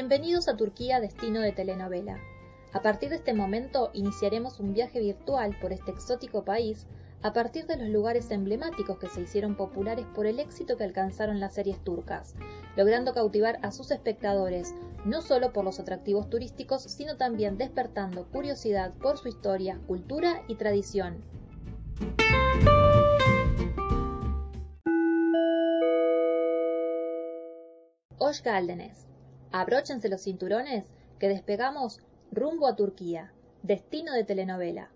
Bienvenidos a Turquía, destino de telenovela. A partir de este momento iniciaremos un viaje virtual por este exótico país a partir de los lugares emblemáticos que se hicieron populares por el éxito que alcanzaron las series turcas, logrando cautivar a sus espectadores no solo por los atractivos turísticos, sino también despertando curiosidad por su historia, cultura y tradición. Hoş Abróchense los cinturones que despegamos rumbo a Turquía, destino de telenovela.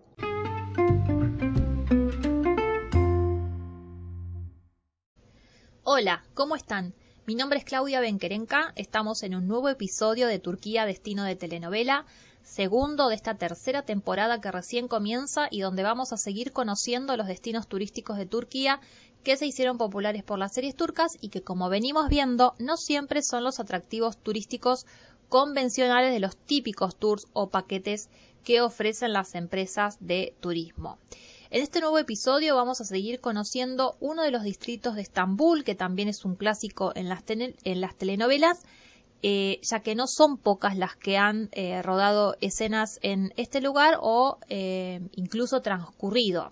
Hola, ¿cómo están? Mi nombre es Claudia Benquerenca, estamos en un nuevo episodio de Turquía Destino de Telenovela, segundo de esta tercera temporada que recién comienza y donde vamos a seguir conociendo los destinos turísticos de Turquía que se hicieron populares por las series turcas y que como venimos viendo no siempre son los atractivos turísticos convencionales de los típicos tours o paquetes que ofrecen las empresas de turismo. En este nuevo episodio vamos a seguir conociendo uno de los distritos de Estambul, que también es un clásico en las, en las telenovelas, eh, ya que no son pocas las que han eh, rodado escenas en este lugar o eh, incluso transcurrido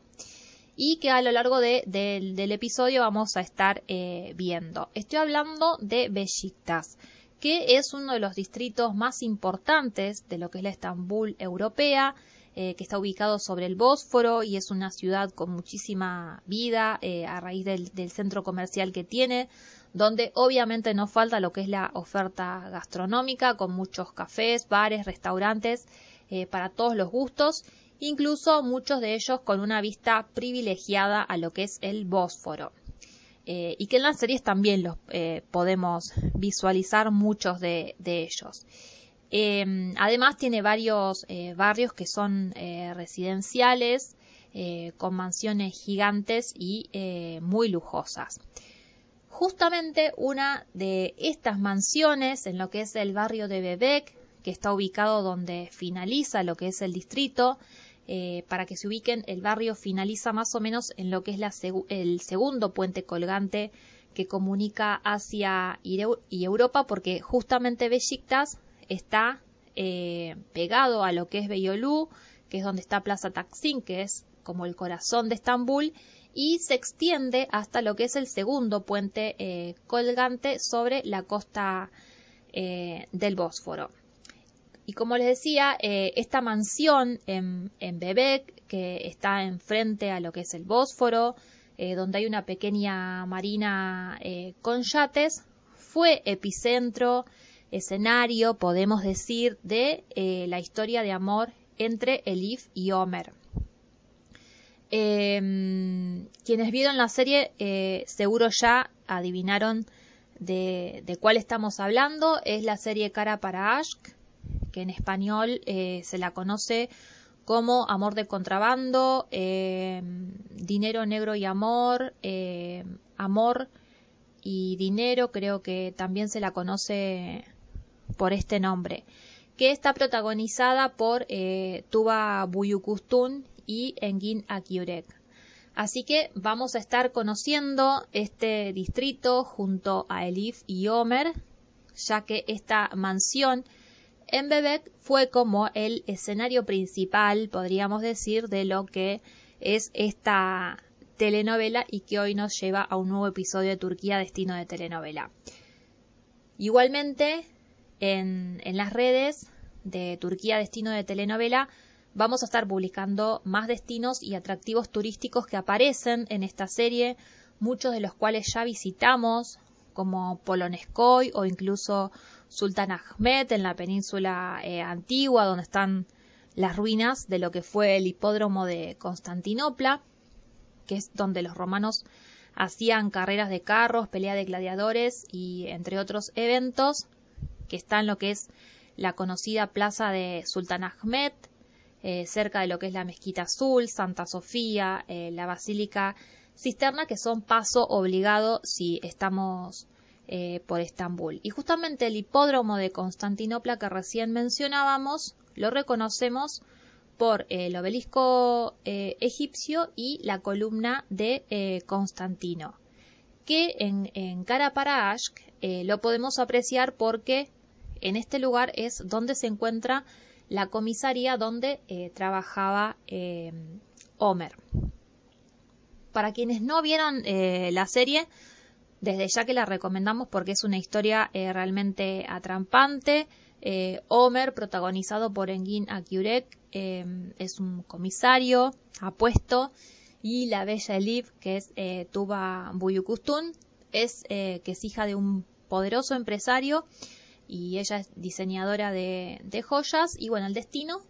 y que a lo largo del episodio vamos a estar eh, viendo. Estoy hablando de Besiktas, que es uno de los distritos más importantes de lo que es la Estambul europea, eh, que está ubicado sobre el Bósforo y es una ciudad con muchísima vida eh, a raíz del, centro comercial que tiene, donde obviamente no falta lo que es la oferta gastronómica, con muchos cafés, bares, restaurantes para todos los gustos incluso muchos de ellos con una vista privilegiada a lo que es el Bósforo. Eh, y que en las series también los eh, podemos visualizar muchos de, ellos. Eh, además tiene varios barrios que son residenciales, con mansiones gigantes y muy lujosas. Justamente una de estas mansiones en lo que es el barrio de Bebek, que está ubicado donde finaliza lo que es el distrito, eh, para que se ubiquen, el barrio finaliza más o menos en lo que es el segundo puente colgante que comunica Asia y, Europa, porque justamente Besiktas está eh, pegado a lo que es Beyolú, que es donde está Plaza Taksim, que es como el corazón de Estambul, y se extiende hasta lo que es el segundo puente eh, colgante sobre la costa del Bósforo. Y como les decía, eh, esta mansión en, en, Bebek, que está enfrente a lo que es el Bósforo, eh, donde hay una pequeña marina eh, con yates, fue epicentro, escenario, podemos decir, de la historia de amor entre Elif y Homer. Em, quienes vieron la serie seguro ya adivinaron de, de, cuál estamos hablando. Es la serie Cara para Ashk, que en español eh, se la conoce como Amor de Contrabando, eh, Dinero Negro y Amor, eh, Amor y Dinero, creo que también se la conoce por este nombre, que está protagonizada por Tuba Buyukustun y Engin Akiurek. Así que vamos a estar conociendo este distrito junto a Elif y Omer, ya que esta mansión en Bebek fue como el escenario principal, podríamos decir, de lo que es esta telenovela y que hoy nos lleva a un nuevo episodio de Turquía Destino de Telenovela. Igualmente, en, en las redes de Turquía Destino de Telenovela vamos a estar publicando más destinos y atractivos turísticos que aparecen en esta serie, muchos de los cuales ya visitamos, como Polonezcoy o incluso Sultan Ahmed en la península eh, antigua, donde están las ruinas de lo que fue el hipódromo de Constantinopla, que es donde los romanos hacían carreras de carros, pelea de gladiadores y entre otros eventos, que está en lo que es la conocida plaza de Sultan Ahmed, eh, cerca de lo que es la Mezquita Azul, Santa Sofía, eh, la Basílica Cisterna, que son paso obligado si estamos eh, por Estambul. Y justamente el hipódromo de Constantinopla que recién mencionábamos lo reconocemos por el obelisco eh, egipcio y la columna de eh, Constantino, que en, en Kara lo podemos apreciar porque en este lugar es donde se encuentra la comisaría donde eh, trabajaba eh, Homer. Para quienes no vieron eh, la serie, desde ya que la recomendamos porque es una historia realmente atrampante. Homer, protagonizado por Engin Akyurek, es un comisario apuesto. Y la bella Elif, que es Tuba Buyukustun, es que es hija de un poderoso empresario y ella es diseñadora de, joyas. Y bueno, el destino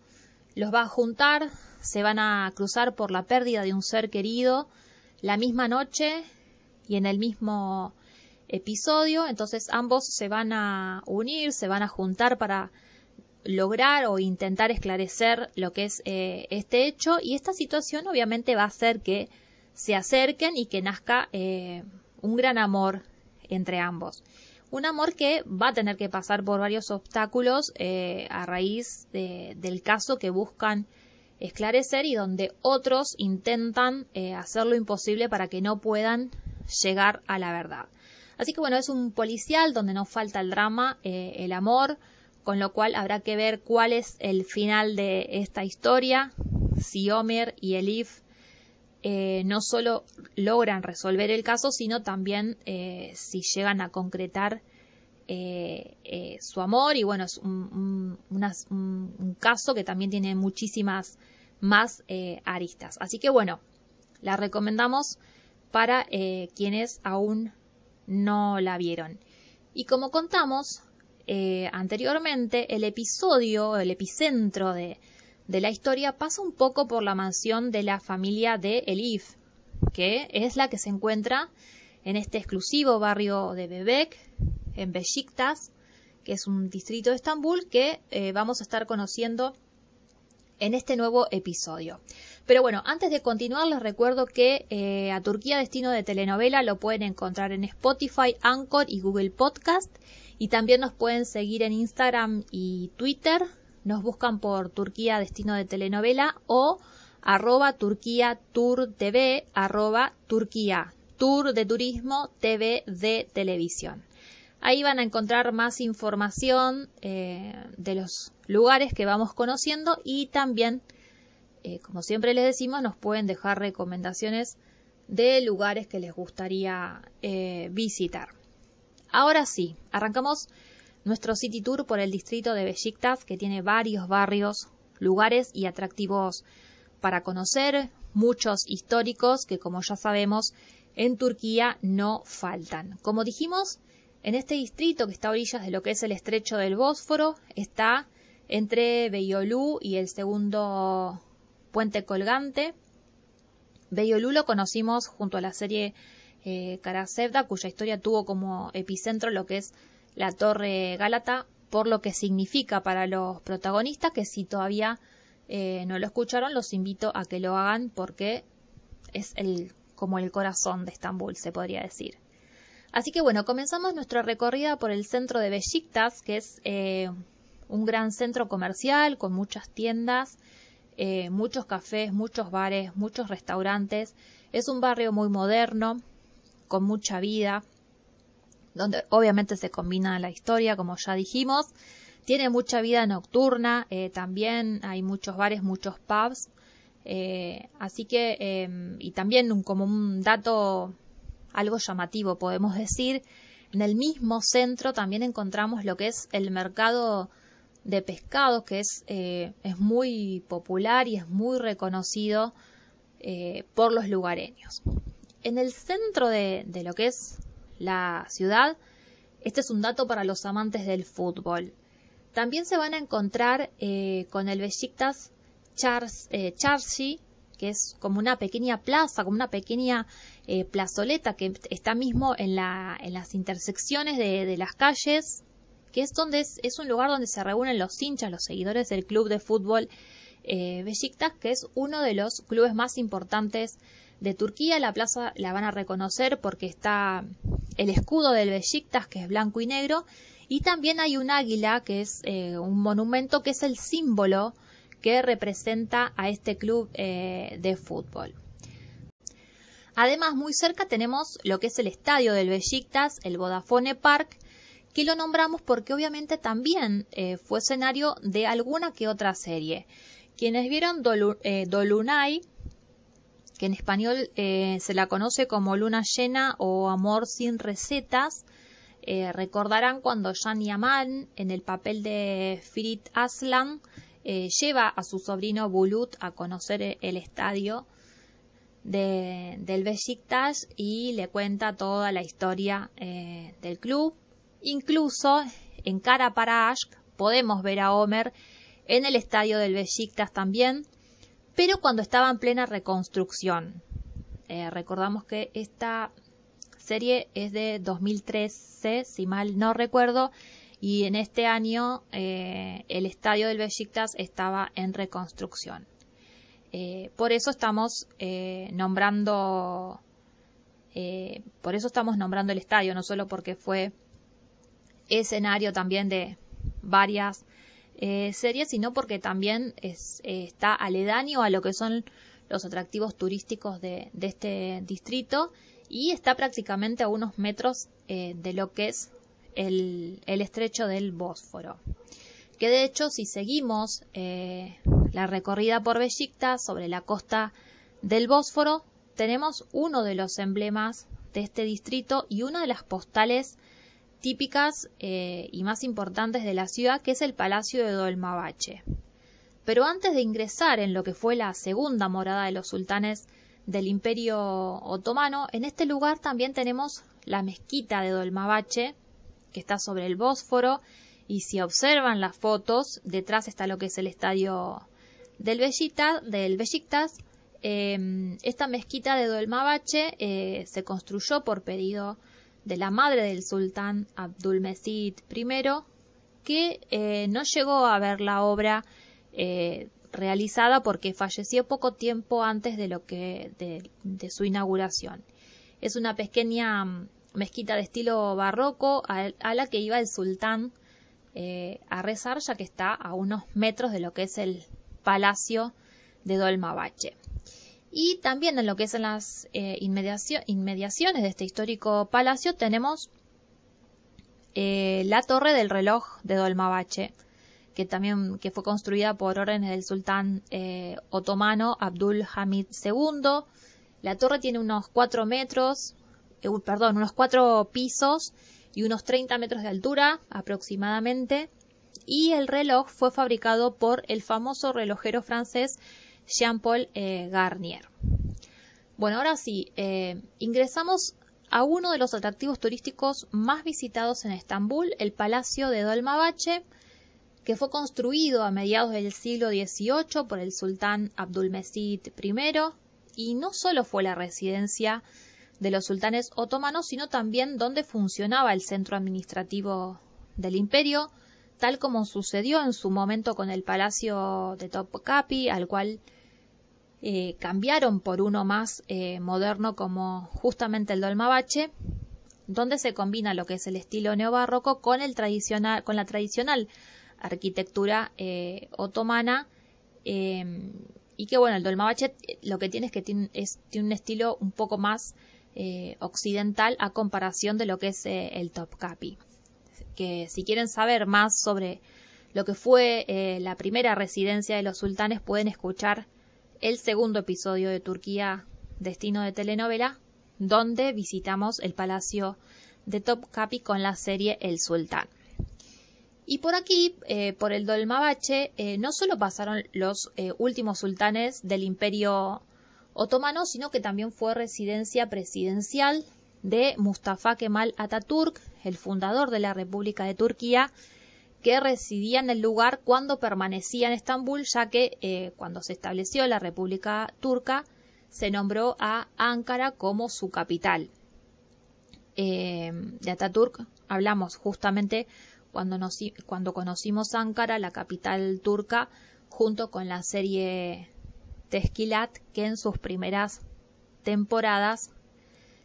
los va a juntar, se van a cruzar por la pérdida de un ser querido. La misma noche y en el mismo episodio, entonces ambos se van a unir, se van a juntar para lograr o intentar esclarecer lo que es eh, este hecho y esta situación obviamente va a hacer que se acerquen y que nazca eh, un gran amor entre ambos. Un amor que va a tener que pasar por varios obstáculos eh, a raíz del caso que buscan esclarecer y donde otros intentan eh, hacer lo imposible para que no puedan llegar a la verdad. Así que bueno, es un policial donde no falta el drama, eh, el amor, con lo cual habrá que ver cuál es el final de esta historia, si Homer y Elif eh, no solo logran resolver el caso, sino también eh, si llegan a concretar eh, su amor. Y bueno, es un, caso que también tiene muchísimas más aristas. Así que bueno, la recomendamos para quienes aún no la vieron. Y como contamos anteriormente, el episodio, el epicentro de, la historia pasa un poco por la mansión de la familia de Elif, que es la que se encuentra en este exclusivo barrio de Bebek, en Beşiktaş, que es un distrito de Estambul que eh, vamos a estar conociendo en este nuevo episodio. Pero bueno, antes de continuar les recuerdo que eh, a Turquía Destino de Telenovela lo pueden encontrar en Spotify, Anchor y Google Podcast y también nos pueden seguir en Instagram y Twitter nos buscan por Turquía Destino de Telenovela o arroba Turquía Tour TV, arroba Turquía Tour de Turismo TV de Televisión. Ahí van a encontrar más información eh, de los lugares que vamos conociendo y también, eh, como siempre les decimos, nos pueden dejar recomendaciones de lugares que les gustaría eh, visitar. Ahora sí, arrancamos nuestro City Tour por el distrito de Besiktas, que tiene varios barrios, lugares y atractivos para conocer, muchos históricos que como ya sabemos en Turquía no faltan. Como dijimos, en este distrito que está a orillas de lo que es el estrecho del Bósforo, está entre Beyolú y el segundo puente colgante. Beyolú lo conocimos junto a la serie eh, cuya historia tuvo como epicentro lo que es la Torre Gálata por lo que significa para los protagonistas, que si todavía eh, no lo escucharon, los invito a que lo hagan porque es el, como el corazón de Estambul, se podría decir. Así que bueno, comenzamos nuestra recorrida por el centro de Besiktas, que es eh, un gran centro comercial con muchas tiendas, eh, muchos cafés, muchos bares, muchos restaurantes. Es un barrio muy moderno, con mucha vida donde obviamente se combina la historia, como ya dijimos. Tiene mucha vida nocturna, eh, también hay muchos bares, muchos pubs. Eh, así que, em, y también como un dato algo llamativo, podemos decir, en el mismo centro también encontramos lo que es el mercado de pescados, que es, eh, es muy popular y es muy reconocido por los lugareños. En el centro de, de lo que es la ciudad. Este es un dato para los amantes del fútbol. También se van a encontrar eh, con el Besiktas eh, que es como una pequeña plaza, como una pequeña eh, plazoleta que está mismo en, la, en las intersecciones de, las calles, que es donde es, un lugar donde se reúnen los hinchas, los seguidores del club de fútbol eh, Besiktas, que es uno de los clubes más importantes de Turquía. La plaza la van a reconocer porque está el escudo del Besiktas, que es blanco y negro, y también hay un águila, que es eh, un monumento que es el símbolo que representa a este club eh, de fútbol. Además, muy cerca tenemos lo que es el estadio del Besiktas, el Vodafone Park, que lo nombramos porque obviamente también eh, fue escenario de alguna que otra serie. Quienes vieron eh, Dolunay, que en español eh, se la conoce como Luna Llena o Amor sin recetas, recordarán cuando Jan Yaman, en el papel de Firit Aslan, lleva a su sobrino Bulut a conocer el estadio del Besiktas y le cuenta toda la historia del club Incluso en Cara para podemos ver a Homer en el estadio del Besiktas también, pero cuando estaba en plena reconstrucción. Eh, recordamos que esta serie es de 2013, si mal no recuerdo, y en este año eh, el estadio del Besiktas estaba en reconstrucción. Eh, por eso estamos nombrando, por eso estamos nombrando el estadio, no solo porque fue escenario también de varias eh, series, sino porque también eh, está aledaño a lo que son los atractivos turísticos de, este distrito y está prácticamente a unos metros eh, de lo que es el, el, estrecho del Bósforo. Que de hecho, si seguimos la recorrida por Besiktas sobre la costa del Bósforo, tenemos uno de los emblemas de este distrito y una de las postales típicas eh, y más importantes de la ciudad, que es el Palacio de Dolmabache. Pero antes de ingresar en lo que fue la segunda morada de los sultanes del Imperio Otomano, en este lugar también tenemos la mezquita de Dolmabache, que está sobre el Bósforo, y si observan las fotos, detrás está lo que es el estadio del Besiktas, del em, esta mezquita de Dolmabache eh, se construyó por pedido de la madre del sultán Abdulmesid I, que eh, no llegó a ver la obra eh, realizada porque falleció poco tiempo antes de lo que de, su inauguración. Es una pequeña mm, mezquita de estilo barroco a, la que iba el sultán eh, a rezar, ya que está a unos metros de lo que es el palacio de Dolmabache. Y también en lo que es en las eh, inmediaciones de este histórico palacio tenemos eh, la torre del reloj de Dolmabache, que también que fue construida por órdenes del sultán eh, otomano Abdul Hamid II. La torre tiene unos 4 metros, perdón, unos 4 pisos y unos 30 metros de altura aproximadamente. Y el reloj fue fabricado por el famoso relojero francés Jean-Paul eh, Garnier. Bueno, ahora sí, eh, ingresamos a uno de los atractivos turísticos más visitados en Estambul, el Palacio de Dolmabache, que fue construido a mediados del siglo XVIII por el sultán Abdulmesid I, y no solo fue la residencia de los sultanes otomanos, sino también donde funcionaba el centro administrativo del imperio, tal como sucedió en su momento con el Palacio de Topkapi, al cual eh, cambiaron por uno más eh, moderno como justamente el Dolmabache, donde se combina lo que es el estilo neobarroco con el tradicional, con la tradicional arquitectura eh, otomana y que bueno el Dolmabache lo que tiene es que tiene, un estilo un poco más occidental a comparación de lo que es el Topkapi. Que si quieren saber más sobre lo que fue la primera residencia de los sultanes pueden escuchar el segundo episodio de Turquía Destino de Telenovela, donde visitamos el palacio de Topkapi con la serie El Sultán. Y por aquí, eh, por el Dolmabache, eh, no solo pasaron los eh, últimos sultanes del imperio otomano, sino que también fue residencia presidencial de Mustafa Kemal Atatürk, el fundador de la República de Turquía, que residía en el lugar cuando permanecía en Estambul, ya que eh, cuando se estableció la República Turca se nombró a Ankara como su capital. Eh, de Ataturk hablamos justamente cuando, cuando conocimos Ankara, la capital turca, junto con la serie Teskilat, que en sus primeras temporadas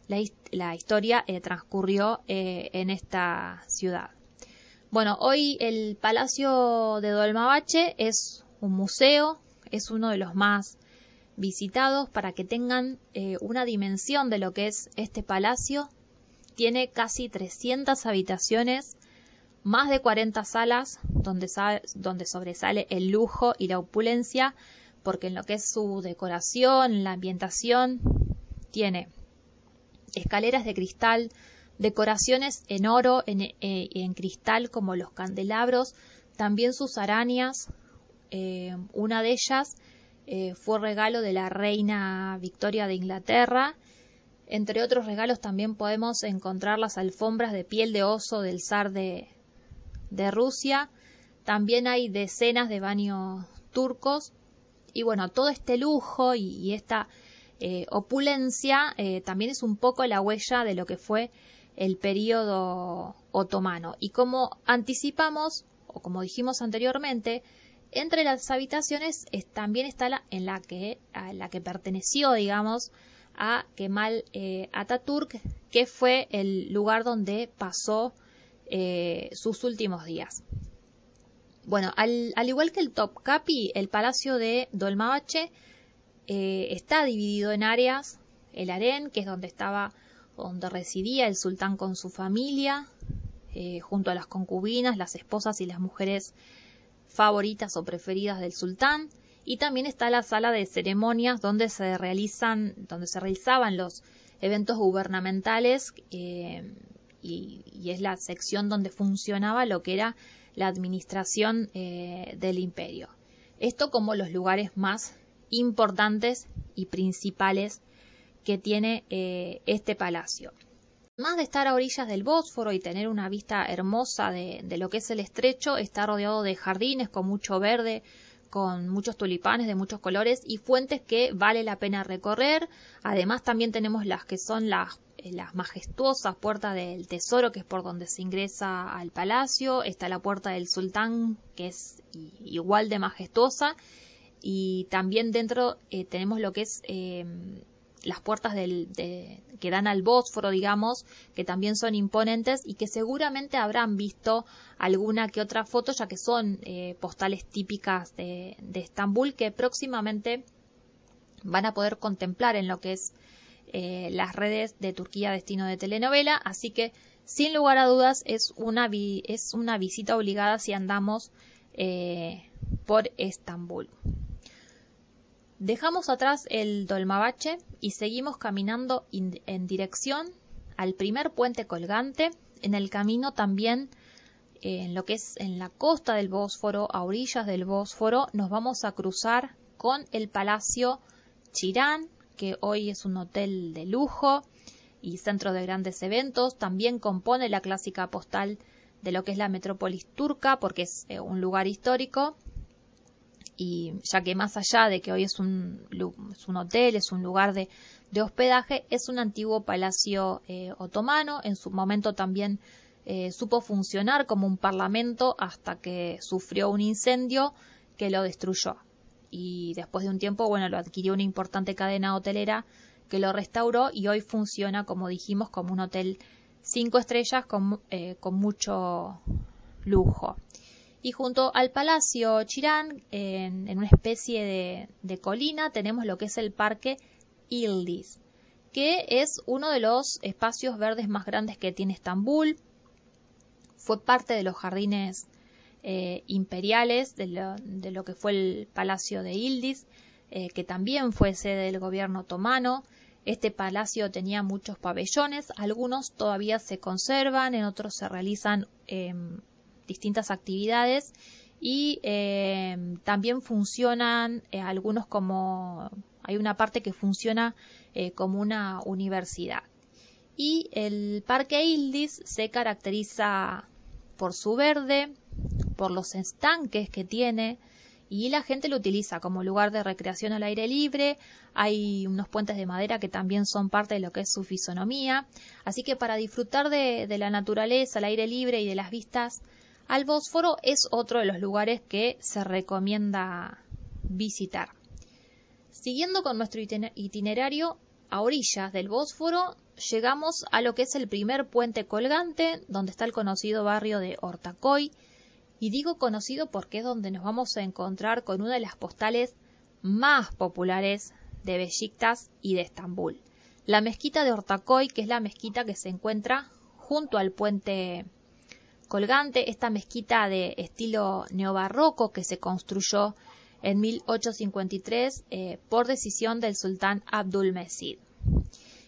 la, historia eh, transcurrió en esta ciudad. Bueno, hoy el Palacio de Dolmabache es un museo, es uno de los más visitados para que tengan eh, una dimensión de lo que es este palacio. Tiene casi 300 habitaciones más de 40 salas donde, donde sobresale el lujo y la opulencia, porque en lo que es su decoración, la ambientación, tiene escaleras de cristal, decoraciones en oro, en, eh, en cristal como los candelabros, también sus arañas, eh, una de ellas eh, fue regalo de la reina Victoria de Inglaterra. Entre otros regalos también podemos encontrar las alfombras de piel de oso del zar de, Rusia. También hay decenas de baños turcos. Y bueno, todo este lujo y, esta opulencia también es un poco la huella de lo que fue el periodo otomano. Y como anticipamos, o como dijimos anteriormente, entre las habitaciones también está la, en la que, a la que perteneció, digamos, a Kemal eh, Ataturk, que fue el lugar donde pasó eh, sus últimos días. Bueno, al, igual que el Topkapi, el palacio de Dolmabache eh, está dividido en áreas. El harén, que es donde estaba, donde residía el sultán con su familia, junto a las concubinas, las esposas y las mujeres favoritas o preferidas del sultán. Y también está la sala de ceremonias donde se realizan donde se realizaban los eventos gubernamentales eh, y, es la sección donde funcionaba lo que era la administración eh, del imperio. Esto como los lugares más importantes y principales que tiene eh, este palacio más de estar a orillas del Bósforo y tener una vista hermosa de, lo que es el estrecho, está rodeado de jardines con mucho verde, con muchos tulipanes de muchos colores y fuentes que vale la pena recorrer. Además también tenemos las que son las, eh, majestuosas puertas del tesoro, que es por donde se ingresa al palacio. Está la puerta del sultán, que es igual de majestuosa. Y también dentro eh, tenemos lo que es las puertas del, que dan al Bósforo, digamos, que también son imponentes y que seguramente habrán visto alguna que otra foto, ya que son eh, postales típicas de, Estambul que próximamente van a poder contemplar en lo que es eh, las redes de Turquía Destino de Telenovela. Así que, sin lugar a dudas, es una, es una visita obligada si andamos eh, por Estambul. Dejamos atrás el Dolmabache y seguimos caminando en dirección al primer puente colgante. En el camino también, en lo que es en la costa del Bósforo, a orillas del Bósforo, nos vamos a cruzar con el Palacio Chirán, que hoy es un hotel de lujo y centro de grandes eventos. También compone la clásica postal de lo que es la metrópolis turca, porque es eh, un lugar histórico y ya que más allá de que hoy es un, es un hotel, es un lugar de, hospedaje, es un antiguo palacio eh, otomano, en su momento también eh, supo funcionar como un parlamento hasta que sufrió un incendio que lo destruyó. Y después de un tiempo, bueno, lo adquirió una importante cadena hotelera que lo restauró y hoy funciona, como dijimos, como un hotel cinco estrellas con, eh, con mucho lujo y junto al Palacio Chirán, en, una especie de, colina, tenemos lo que es el Parque Ildis, que es uno de los espacios verdes más grandes que tiene Estambul. Fue parte de los jardines eh, imperiales de lo, que fue el Palacio de Ildis, eh, que también fue sede del gobierno otomano. Este palacio tenía muchos pabellones, algunos todavía se conservan, en otros se realizan em, distintas actividades y eh, también funcionan eh, algunos como hay una parte que funciona eh, como una universidad y el parque Ildis se caracteriza por su verde por los estanques que tiene y la gente lo utiliza como lugar de recreación al aire libre. Hay unos puentes de madera que también son parte de lo que es su fisonomía. Así que para disfrutar de, de la naturaleza, al aire libre y de las vistas al Bósforo es otro de los lugares que se recomienda visitar. Siguiendo con nuestro itinerario, a orillas del Bósforo llegamos a lo que es el primer puente colgante, donde está el conocido barrio de Ortacoy. Y digo conocido porque es donde nos vamos a encontrar con una de las postales más populares de Besiktas y de Estambul. La mezquita de Ortacoy, que es la mezquita que se encuentra junto al puente colgante, esta mezquita de estilo neobarroco que se construyó en 1853 eh, por decisión del sultán Abdul Mesid.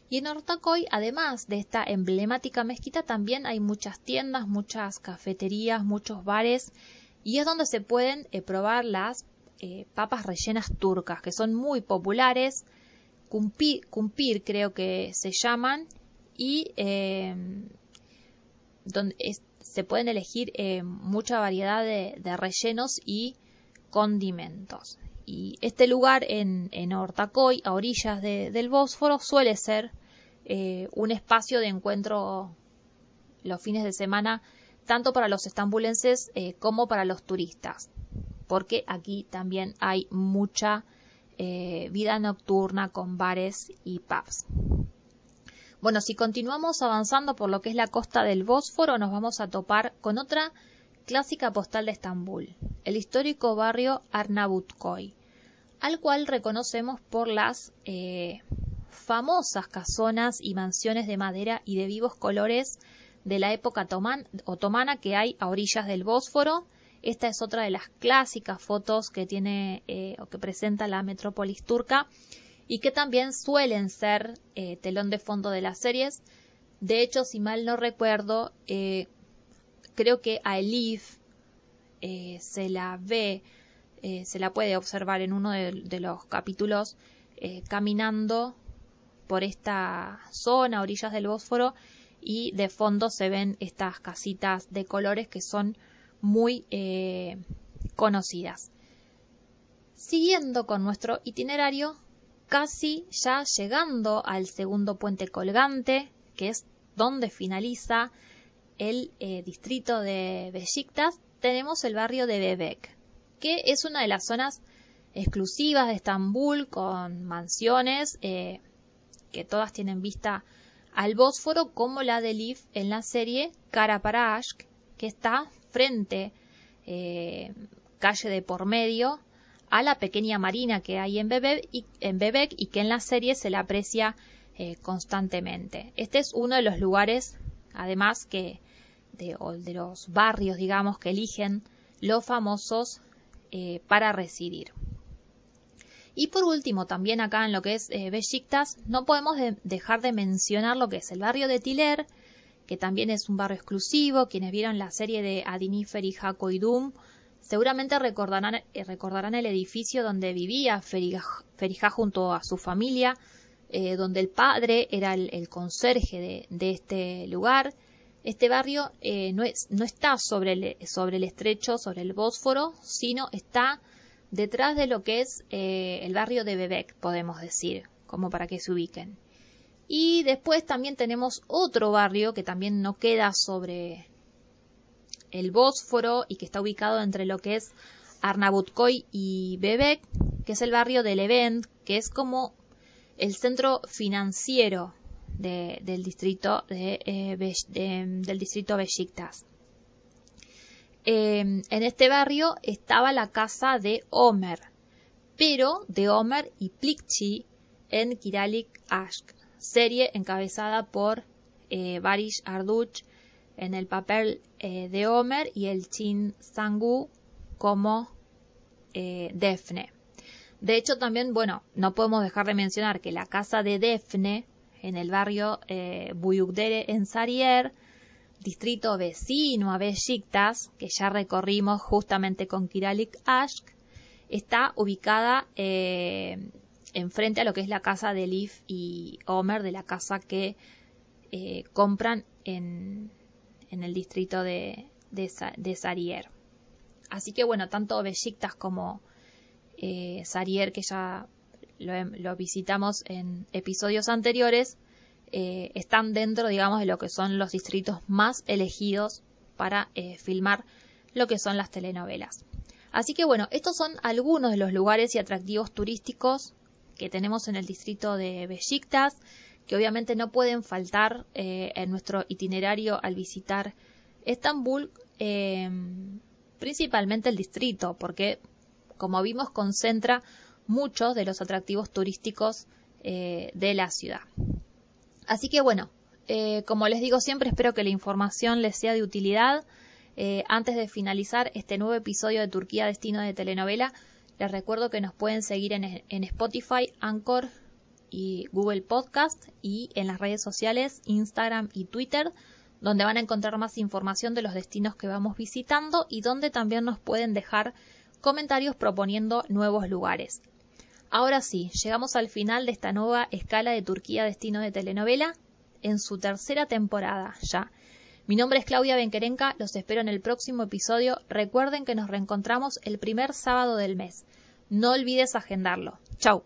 Y en Ortacoy, además de esta emblemática mezquita, también hay muchas tiendas, muchas cafeterías, muchos bares, y es donde se pueden eh, probar las eh, papas rellenas turcas, que son muy populares, cumpir, creo que se llaman, y donde se pueden elegir mucha variedad de, de rellenos y condimentos. Y este lugar en, en Ortacoy, a orillas del Bósforo, suele ser eh, un espacio de encuentro los fines de semana, tanto para los estambulenses eh, como para los turistas, porque aquí también hay mucha eh, vida nocturna con bares y pubs. Bueno, si continuamos avanzando por lo que es la costa del Bósforo, nos vamos a topar con otra clásica postal de Estambul, el histórico barrio Arnavutkoy, al cual reconocemos por las eh, famosas casonas y mansiones de madera y de vivos colores de la época otomana que hay a orillas del Bósforo. Esta es otra de las clásicas fotos que tiene eh, o que presenta la metrópolis turca y que también suelen ser eh, telón de fondo de las series. De hecho, si mal no recuerdo, creo que a Elif eh, se la ve, eh, se la puede observar en uno de, los capítulos eh, caminando por esta zona, orillas del Bósforo, y de fondo se ven estas casitas de colores que son muy conocidas. Siguiendo con nuestro itinerario, casi ya llegando al segundo puente colgante, que es donde finaliza el eh, distrito de Besiktas, tenemos el barrio de Bebek, que es una de las zonas exclusivas de Estambul con mansiones eh, que todas tienen vista al Bósforo, como la de Liv en la serie Karaparashk, que está frente, eh, calle de por medio, a la pequeña marina que hay en Bebek y, que en la serie se la aprecia constantemente. Este es uno de los lugares, además, que de, o de los barrios, digamos, que eligen los famosos eh, para residir. Y por último, también acá en lo que es eh, no podemos dejar de mencionar lo que es el barrio de Tiler, que también es un barrio exclusivo. Quienes vieron la serie de Adinifer y Jaco y Doom seguramente recordarán, eh, recordarán el edificio donde vivía Ferijá, junto a su familia, eh, donde el padre era el, conserje de, este lugar. Este barrio eh, no, es, no, está sobre el, sobre el, estrecho, sobre el Bósforo, sino está detrás de lo que es el barrio de Bebek, podemos decir, como para que se ubiquen. Y después también tenemos otro barrio que también no queda sobre el Bósforo y que está ubicado entre lo que es Arnavutkoy y Bebek, que es el barrio de Levent, que es como el centro financiero del distrito de, eh, del distrito. Em, en este barrio estaba la casa de Omer, pero de Omer y Plikchi en Kiralik Ashk, serie encabezada por eh, Barish Arduch en el papel eh, de Omer y el Chin Sangu como Defne. De hecho, también, bueno, no podemos dejar de mencionar que la casa de Defne en el barrio eh, Buyukdere en Sarier, distrito vecino a Besiktas, que ya recorrimos justamente con Kiralik Ashk, está ubicada eh, enfrente a lo que es la casa de Leaf y Omer, de la casa que eh, compran en, en, el distrito de, de, Sarier. Así que bueno, tanto Besiktas como eh, Sarier, que ya lo, visitamos en episodios anteriores, eh, están dentro, digamos, de lo que son los distritos más elegidos para eh, filmar lo que son las telenovelas. Así que bueno, estos son algunos de los lugares y atractivos turísticos que tenemos en el distrito de Besiktas, que obviamente no pueden faltar eh, en nuestro itinerario al visitar Estambul, principalmente el distrito, porque como vimos concentra muchos de los atractivos turísticos eh, de la ciudad. Así que bueno, eh, como les digo siempre, espero que la información les sea de utilidad. Antes de finalizar este nuevo episodio de Turquía Destino de Telenovela, les recuerdo que nos pueden seguir en, en Spotify, Anchor y Google Podcast y en las redes sociales Instagram y Twitter donde van a encontrar más información de los destinos que vamos visitando y donde también nos pueden dejar comentarios proponiendo nuevos lugares. Ahora sí, llegamos al final de esta nueva escala de Turquía Destino de Telenovela en su tercera temporada ya. Mi nombre es Claudia Benquerenca, los espero en el próximo episodio. Recuerden que nos reencontramos el primer sábado del mes. No olvides agendarlo. Chau.